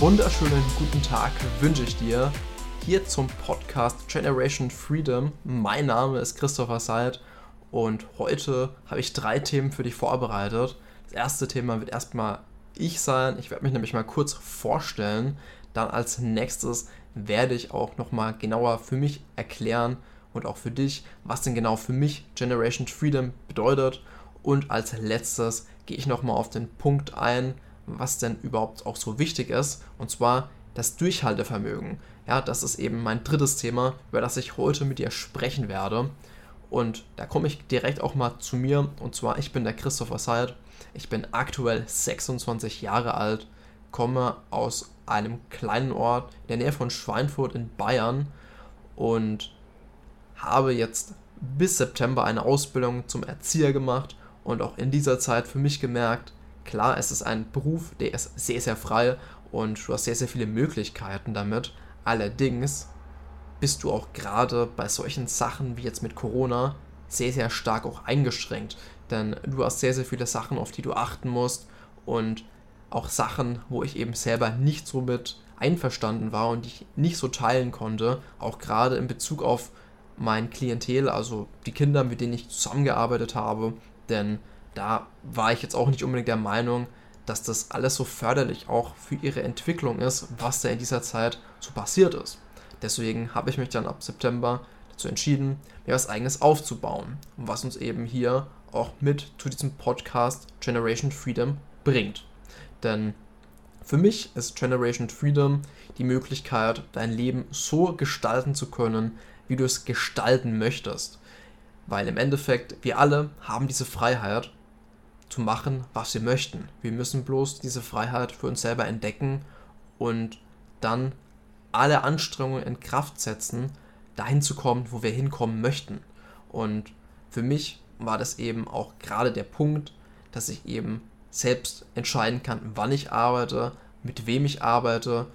wunderschönen guten Tag wünsche ich dir hier zum Podcast Generation Freedom. Mein Name ist Christopher Seid und heute habe ich drei Themen für dich vorbereitet. Das erste Thema wird erstmal ich sein. Ich werde mich nämlich mal kurz vorstellen. Dann als nächstes werde ich auch nochmal genauer für mich erklären und auch für dich, was denn genau für mich Generation Freedom bedeutet. Und als letztes gehe ich nochmal auf den Punkt ein, was denn überhaupt auch so wichtig ist. Und zwar das Durchhaltevermögen. Ja, das ist eben mein drittes Thema, über das ich heute mit dir sprechen werde. Und da komme ich direkt auch mal zu mir. Und zwar, ich bin der Christopher Seid. Ich bin aktuell 26 Jahre alt, komme aus einem kleinen Ort in der Nähe von Schweinfurt in Bayern und habe jetzt bis September eine Ausbildung zum Erzieher gemacht und auch in dieser Zeit für mich gemerkt, klar, es ist ein Beruf, der ist sehr, sehr frei und du hast sehr, sehr viele Möglichkeiten damit. Allerdings bist du auch gerade bei solchen Sachen wie jetzt mit Corona sehr, sehr stark auch eingeschränkt. Denn du hast sehr, sehr viele Sachen, auf die du achten musst und auch Sachen, wo ich eben selber nicht so mit einverstanden war und ich nicht so teilen konnte, auch gerade in Bezug auf mein Klientel, also die Kinder, mit denen ich zusammengearbeitet habe, denn da war ich jetzt auch nicht unbedingt der Meinung, dass das alles so förderlich auch für ihre Entwicklung ist, was da in dieser Zeit so passiert ist. Deswegen habe ich mich dann ab September dazu entschieden, mir was eigenes aufzubauen, was uns eben hier auch mit zu diesem Podcast Generation Freedom bringt. Denn für mich ist Generation Freedom die Möglichkeit, dein Leben so gestalten zu können, wie du es gestalten möchtest. Weil im Endeffekt wir alle haben diese Freiheit zu machen, was wir möchten. Wir müssen bloß diese Freiheit für uns selber entdecken und dann alle Anstrengungen in Kraft setzen, dahin zu kommen, wo wir hinkommen möchten. Und für mich war das eben auch gerade der Punkt, dass ich eben selbst entscheiden kann, wann ich arbeite, mit wem ich arbeite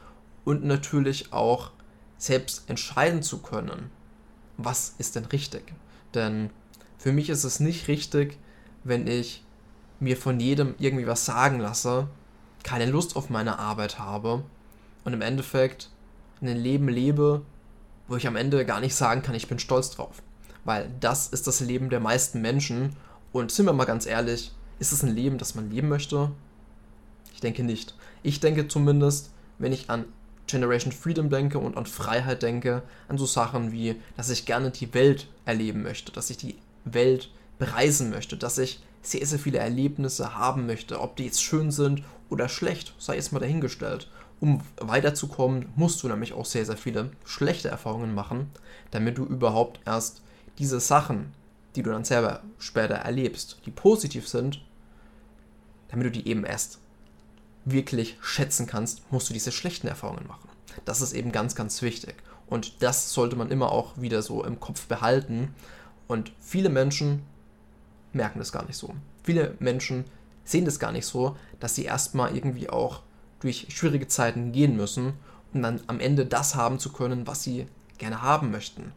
und natürlich auch selbst entscheiden zu können, was ist denn richtig. Denn für mich ist es nicht richtig, wenn ich mir von jedem irgendwie was sagen lasse, keine Lust auf meine Arbeit habe und im Endeffekt ein Leben lebe, wo ich am Ende gar nicht sagen kann, ich bin stolz drauf. Weil das ist das Leben der meisten Menschen. Und sind wir mal ganz ehrlich, ist es ein Leben, das man leben möchte? Ich denke nicht. Ich denke zumindest, wenn ich an Generation Freedom denke und an Freiheit denke, an so Sachen wie, dass ich gerne die Welt erleben möchte, dass ich die Welt bereisen möchte, dass ich sehr, sehr viele Erlebnisse haben möchte, ob die jetzt schön sind oder schlecht, sei jetzt mal dahingestellt. Um weiterzukommen, musst du nämlich auch sehr, sehr viele schlechte Erfahrungen machen, damit du überhaupt erst diese Sachen, die du dann selber später erlebst, die positiv sind, damit du die eben erst wirklich schätzen kannst, musst du diese schlechten Erfahrungen machen. Das ist eben ganz, ganz wichtig. Und das sollte man immer auch wieder so im Kopf behalten. Und viele Menschen merken das gar nicht so. Viele Menschen sehen das gar nicht so, dass sie erstmal irgendwie auch durch schwierige Zeiten gehen müssen, um dann am Ende das haben zu können, was sie gerne haben möchten.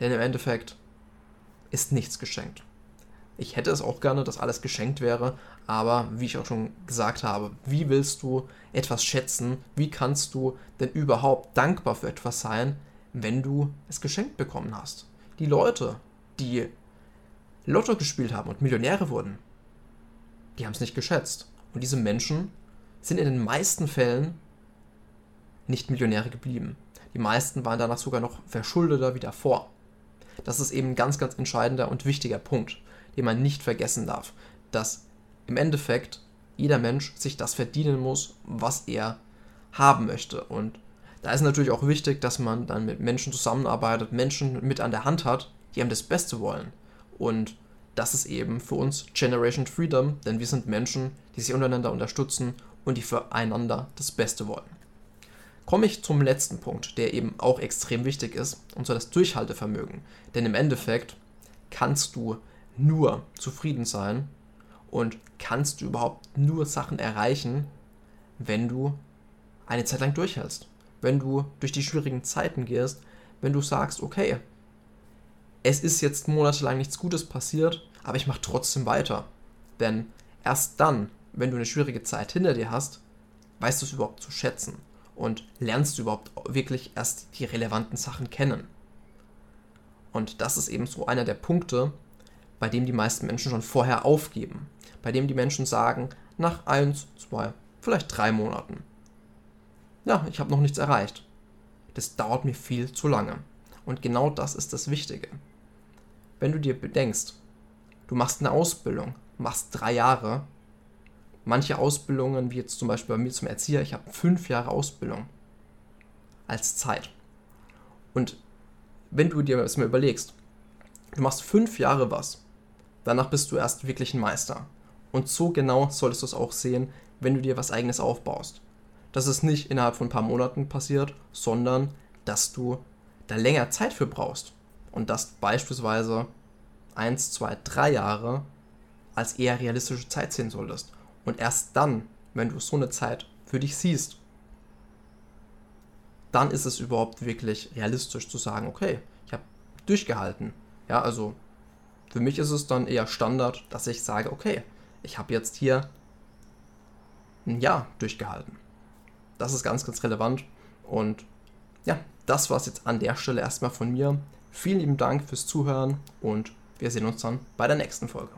Denn im Endeffekt ist nichts geschenkt. Ich hätte es auch gerne, dass alles geschenkt wäre, aber wie ich auch schon gesagt habe, wie willst du etwas schätzen? Wie kannst du denn überhaupt dankbar für etwas sein, wenn du es geschenkt bekommen hast? Die Leute, die Lotto gespielt haben und Millionäre wurden, die haben es nicht geschätzt. Und diese Menschen sind in den meisten Fällen nicht Millionäre geblieben. Die meisten waren danach sogar noch verschuldeter wie davor. Das ist eben ein ganz, ganz entscheidender und wichtiger Punkt, den man nicht vergessen darf, dass im Endeffekt jeder Mensch sich das verdienen muss, was er haben möchte. Und da ist natürlich auch wichtig, dass man dann mit Menschen zusammenarbeitet, Menschen mit an der Hand hat, die einem das Beste wollen. Und das ist eben für uns Generation Freedom, denn wir sind Menschen, die sich untereinander unterstützen und die füreinander das Beste wollen. Komme ich zum letzten Punkt, der eben auch extrem wichtig ist, und zwar das Durchhaltevermögen. Denn im Endeffekt kannst du nur zufrieden sein und kannst du überhaupt nur Sachen erreichen, wenn du eine Zeit lang durchhältst. Wenn du durch die schwierigen Zeiten gehst, wenn du sagst, okay, es ist jetzt monatelang nichts Gutes passiert, aber ich mache trotzdem weiter. Denn erst dann, wenn du eine schwierige Zeit hinter dir hast, weißt du es überhaupt zu schätzen. und lernst du überhaupt wirklich erst die relevanten Sachen kennen. Und das ist eben so einer der Punkte, bei dem die meisten Menschen schon vorher aufgeben. Bei dem die Menschen sagen, nach eins, zwei, vielleicht drei Monaten. Ja, ich habe noch nichts erreicht. Das dauert mir viel zu lange. Und genau das ist das Wichtige. Wenn du dir bedenkst, du machst eine Ausbildung, machst drei Jahre, manche Ausbildungen, wie jetzt zum Beispiel bei mir zum Erzieher, ich habe fünf Jahre Ausbildung als Zeit. Und wenn du dir das mal überlegst, du machst fünf Jahre was, danach bist du erst wirklich ein Meister. Und so genau solltest du es auch sehen, wenn du dir was eigenes aufbaust. Dass es nicht innerhalb von ein paar Monaten passiert, sondern dass du da länger Zeit für brauchst. Und dass beispielsweise eins, zwei, drei Jahre als eher realistische Zeit sehen solltest. Und erst dann, wenn du so eine Zeit für dich siehst, dann ist es überhaupt wirklich realistisch zu sagen, okay, ich habe durchgehalten. Ja, also für mich ist es dann eher Standard, dass ich sage, okay, ich habe jetzt hier ein Jahr durchgehalten. Das ist ganz, ganz relevant. Und ja, das war es jetzt an der Stelle erstmal von mir. Vielen lieben Dank fürs Zuhören und wir sehen uns dann bei der nächsten Folge.